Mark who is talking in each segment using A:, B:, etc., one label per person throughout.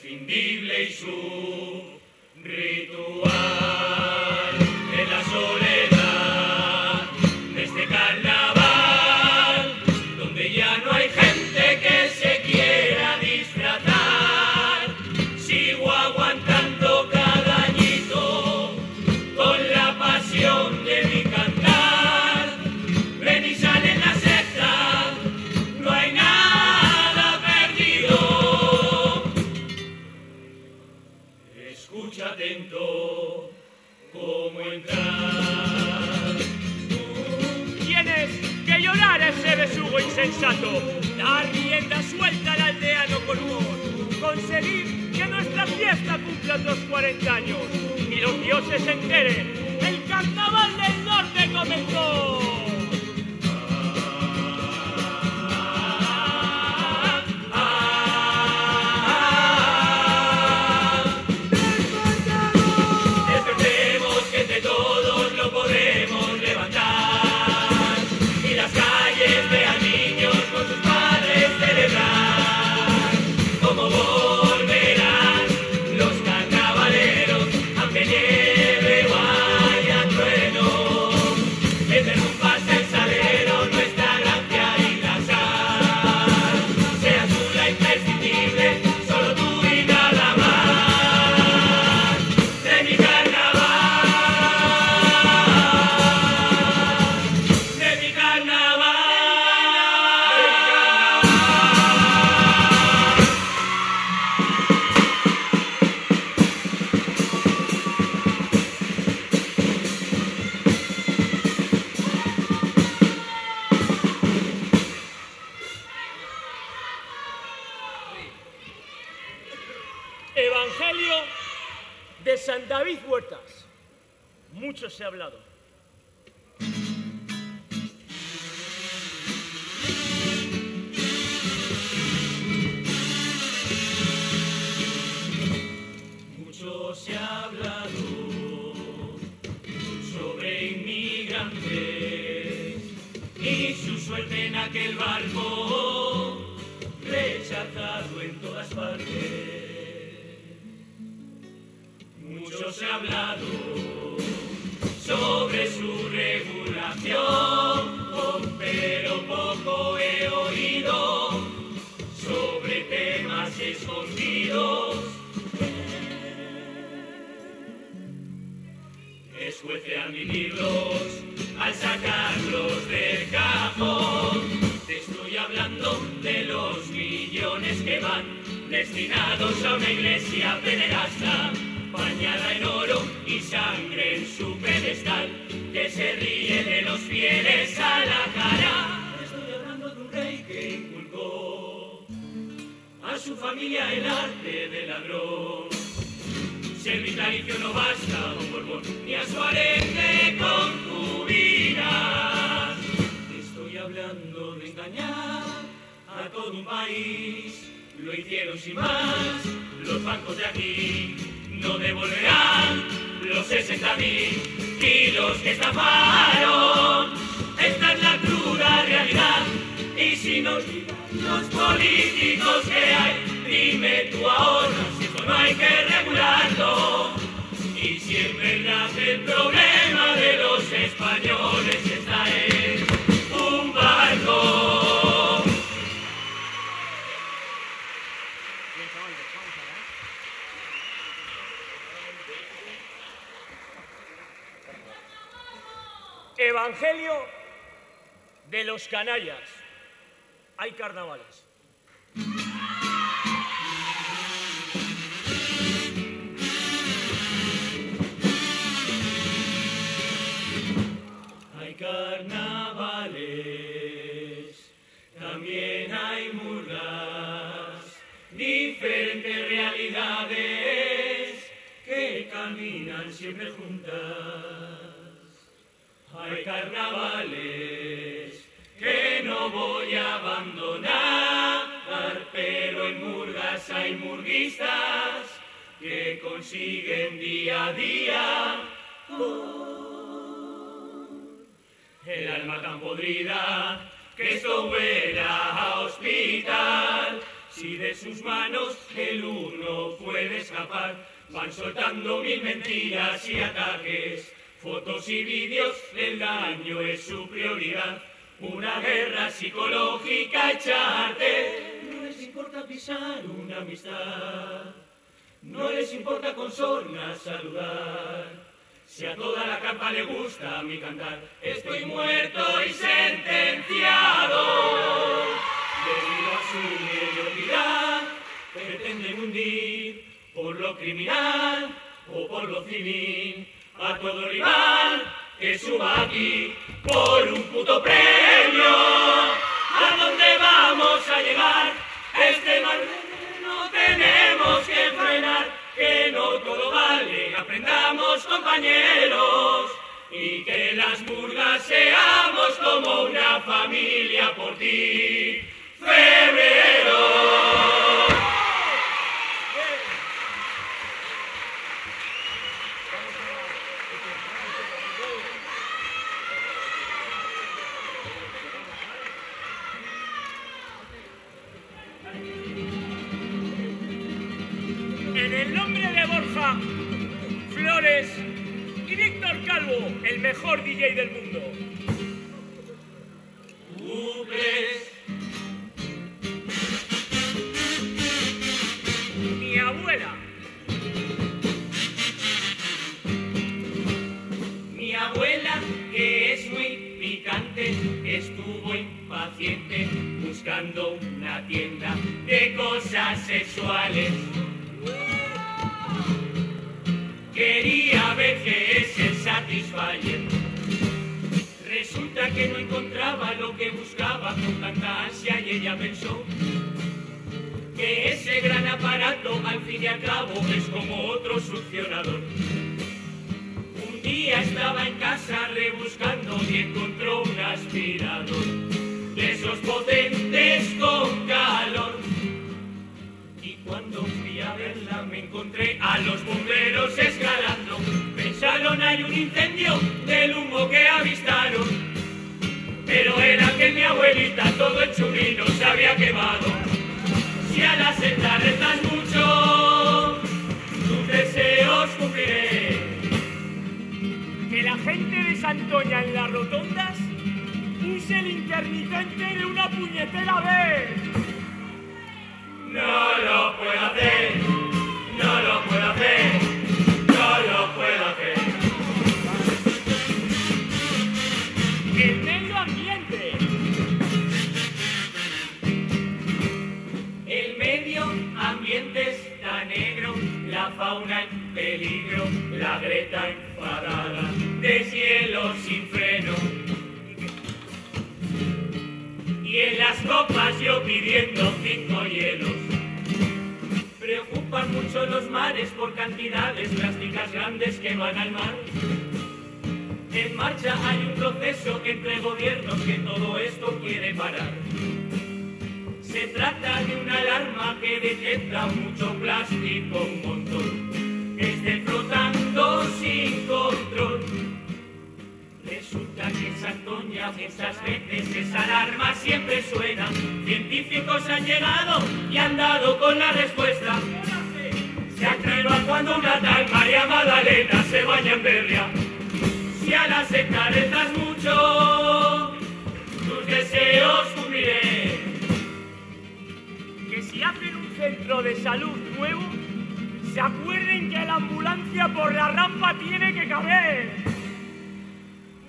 A: prescindible y su ritual. algo insensato, dar rienda suelta al aldeano con humor, conseguir que nuestra fiesta cumpla los 40 años. Y los dioses se enteren, el carnaval del norte comenzó. San David Huertas. Mucho se ha hablado. Mucho se ha hablado sobre inmigrantes y su suerte en aquel barco. mucho se ha hablado sobre su regulación, pero poco he oído sobre temas escondidos. Escuece al vivirlos, al sacarlos del cajón. Te estoy hablando de los millones que van destinados a una iglesia pederasta bañada en oro y sangre en su pedestal, que se ríe de los fieles a la cara. Estoy hablando de un rey que inculcó a su familia el arte del ladrón. Ser vitalicio no basta a un borbón, ni a su arete concubina. Estoy hablando de engañar a todo un país. Lo hicieron sin más los bancos de aquí no devolverán los 60 mil kilos que estafaron. Esta es la cruda realidad. Y si nos quitan los políticos que hay, dime tú ahora si no hay que regularlo. Y si en verdad el problema Evangelio de los canallas. Hay carnavales. Hay carnavales, también hay murgas, diferentes realidades que caminan siempre juntas. Hay carnavales que no voy a abandonar, pero en murgas hay murguistas que consiguen día a día el alma tan podrida que esto huela a hospital. Si de sus manos el uno puede escapar, van soltando mil mentiras y ataques. Fotos y vídeos del daño es su prioridad. Una guerra psicológica echarte. No les importa pisar una amistad. No les importa con sornas saludar. Si a toda la campa le gusta mi cantar, estoy muerto y sentenciado. Debido a su mediocridad, pretenden hundir por lo criminal o por lo civil a todo rival que suba aquí por un puto premio. ¿A dónde vamos a llegar? Este mal no tenemos que frenar que no todo vale, aprendamos compañeros y que las murgas seamos como una familia por ti. Febrero. El nombre de Borja Flores y Víctor Calvo, el mejor DJ del mundo. Ansia y ella pensó que ese gran aparato al fin y al cabo es como otro succionador. Un día estaba en casa rebuscando y encontró un aspirador de esos potentes con calor. Y cuando fui a verla me encontré a los bomberos escalando. Pensaron hay un incendio del humo que avistaron. Pero era que mi abuelita todo el churrino se había quemado. Si a la senda rezas mucho, tus deseos cumpliré. que la gente de Santoña en las rotondas use el intermitente de una puñetera vez. No lo puedo hacer, fauna en peligro, la greta enfadada, de cielo sin freno. Y en las copas yo pidiendo cinco hielos. Preocupan mucho los mares por cantidades plásticas grandes que van al mar. En marcha hay un proceso entre gobiernos que todo esto quiere parar. Se trata de una alarma que detecta mucho plástico, un montón, esté flotando sin control. Resulta que en Santoña muchas veces esa alarma siempre suena. Científicos han llegado y han dado con la respuesta. Se activa cuando una tal María Magdalena se baña en berria. Si a las encarezas mucho, tus deseos. Que si hacen un centro de salud nuevo, se acuerden que la ambulancia por la rampa tiene que caber.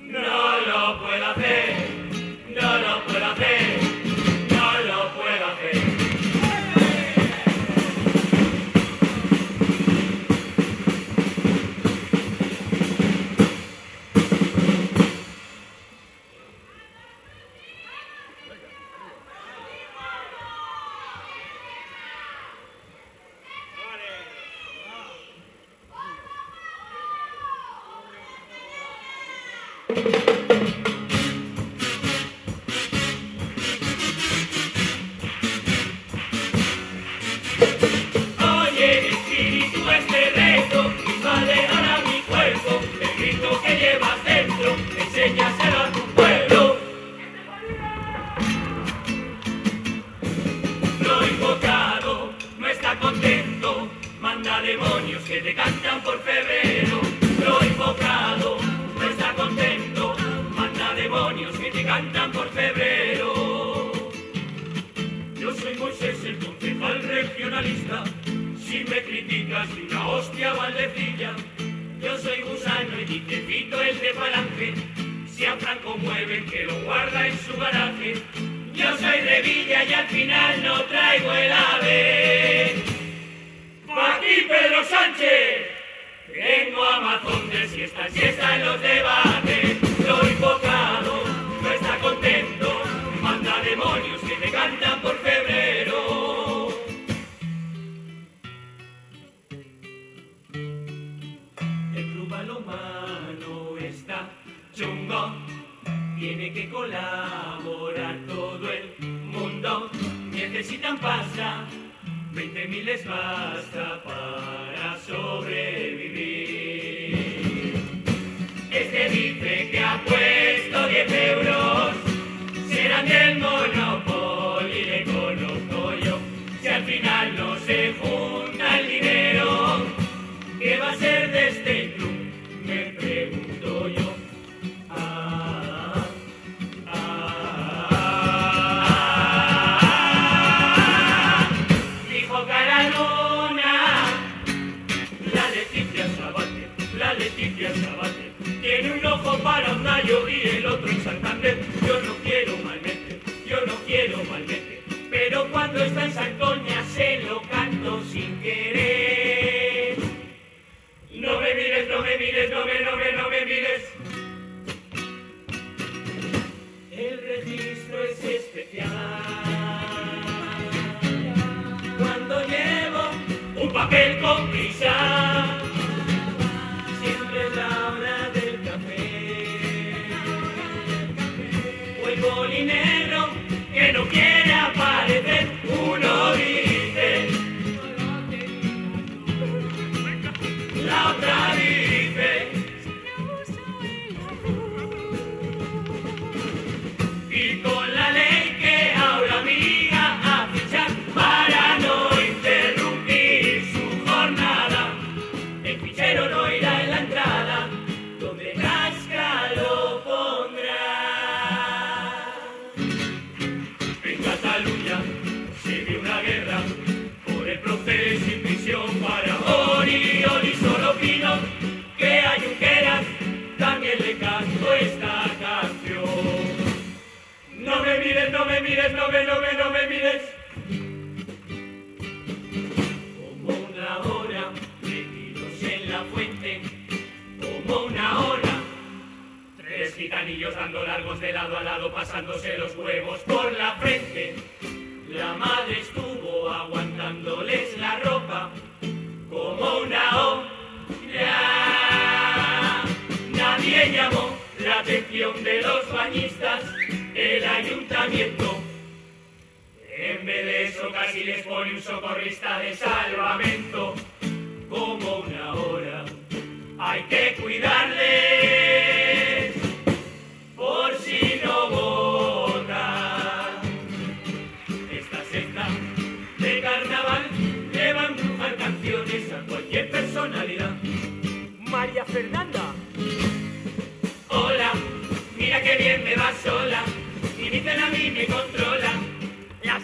A: No lo puedo hacer, Final no traigo el ave. Pa' aquí Pedro Sánchez. Tengo Amazon de siesta, siesta en los debates. Necesitan pasta, 20 mil les basta para sobrevivir. Gallo y el otro en Santander Yo no quiero malvete, yo no quiero malvete Pero cuando está en Santoña se lo canto sin querer. No me mires, no me mires, no me, no me, no me mires. El registro es especial. Cuando llevo un papel con prisa.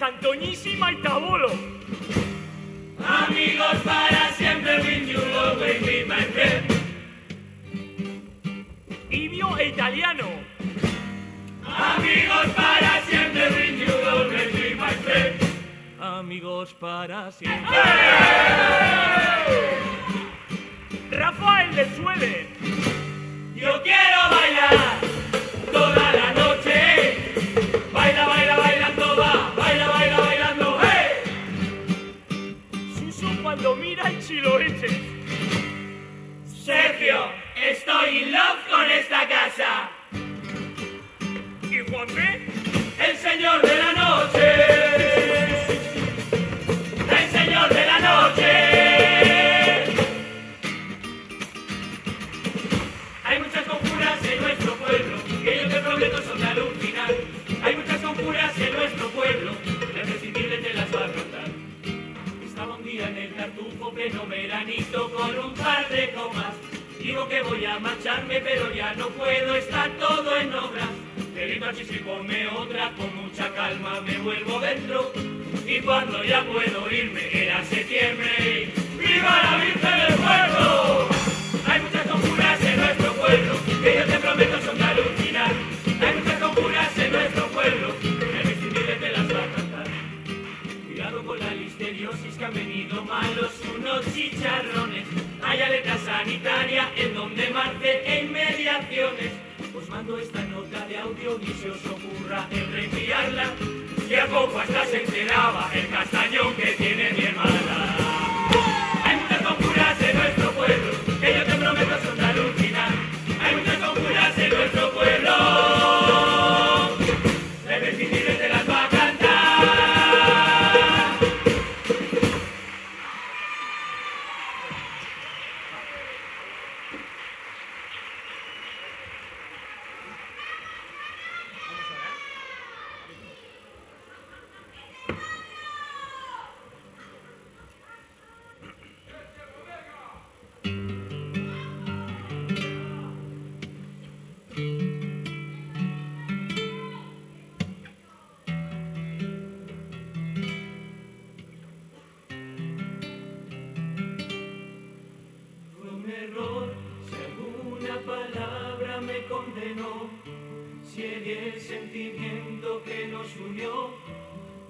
A: Santoñísima Itabolo. Amigos para siempre, when you always be my friend. Ibio e Italiano. Amigos para siempre, when you always be my friend. Amigos para siempre. Rafael de Suele. Esta casa. ¿Y Juan B? El señor de la noche. El señor de la noche. Hay muchas conjuras en nuestro pueblo que yo te prometo son de alucinar. Hay muchas conjuras en nuestro pueblo, la imprescindible te las va a contar. Estaba un día en el tartufo pleno veranito con un par de comas. Digo que voy a marcharme, pero ya no puedo, está todo en obras. Queriendo a y ponme otra, con mucha calma me vuelvo dentro. Y cuando ya puedo irme, era septiembre. ¡Viva la Virgen del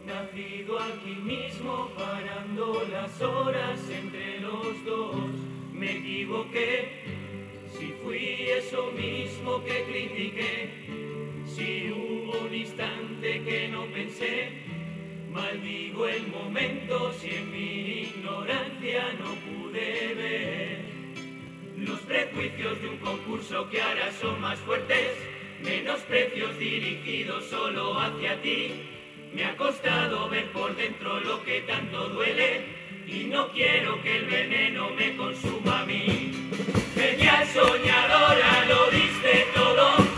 A: nacido aquí mismo parando las horas entre los dos, me equivoqué, si fui eso mismo que critiqué, si hubo un instante que no pensé, Maldigo el momento si en mi ignorancia no pude ver los prejuicios de un concurso que ahora son más fuertes, menosprecios dirigidos solo hacia ti. Me ha costado ver por dentro lo que tanto duele y no quiero que el veneno me consuma a mí. Soñadora, lo diste todo,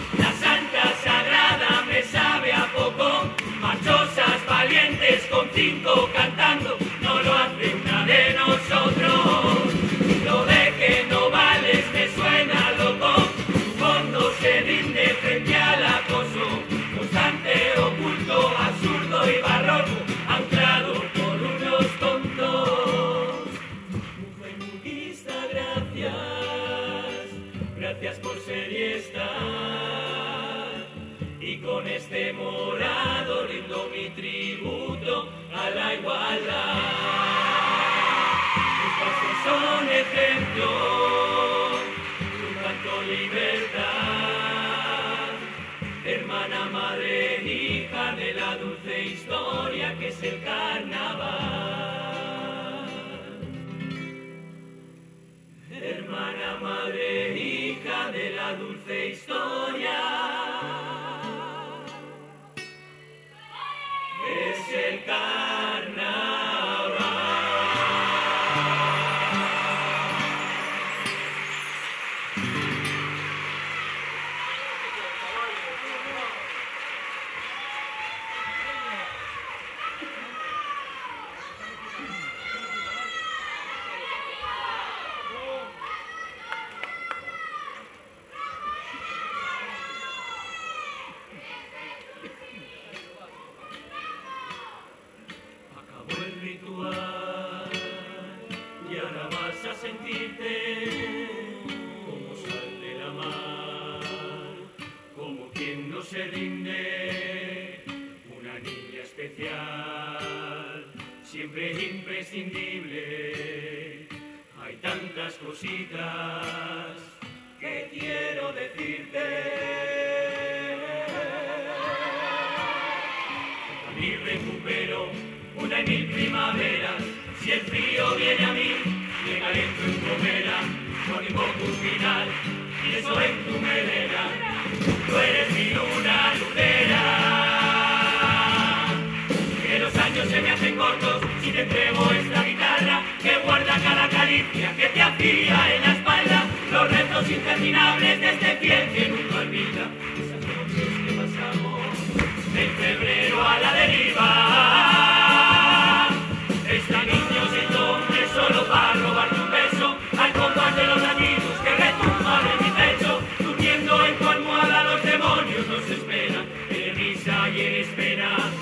A: historia que es el carnaval. Hermana, madre, hija de la dulce historia. Mil primaveras, si el frío viene a mí, me caliento en hoguera, con invoco final, y eso en tu melena, tú eres mi luna lunera. Que los años se me hacen cortos si te entrego esta guitarra que guarda cada caricia que te hacía en la espalda, los retos interminables de este fiel que nunca olvida, esas noches que pasamos, de febrero a la deriva. Feliz Navidad.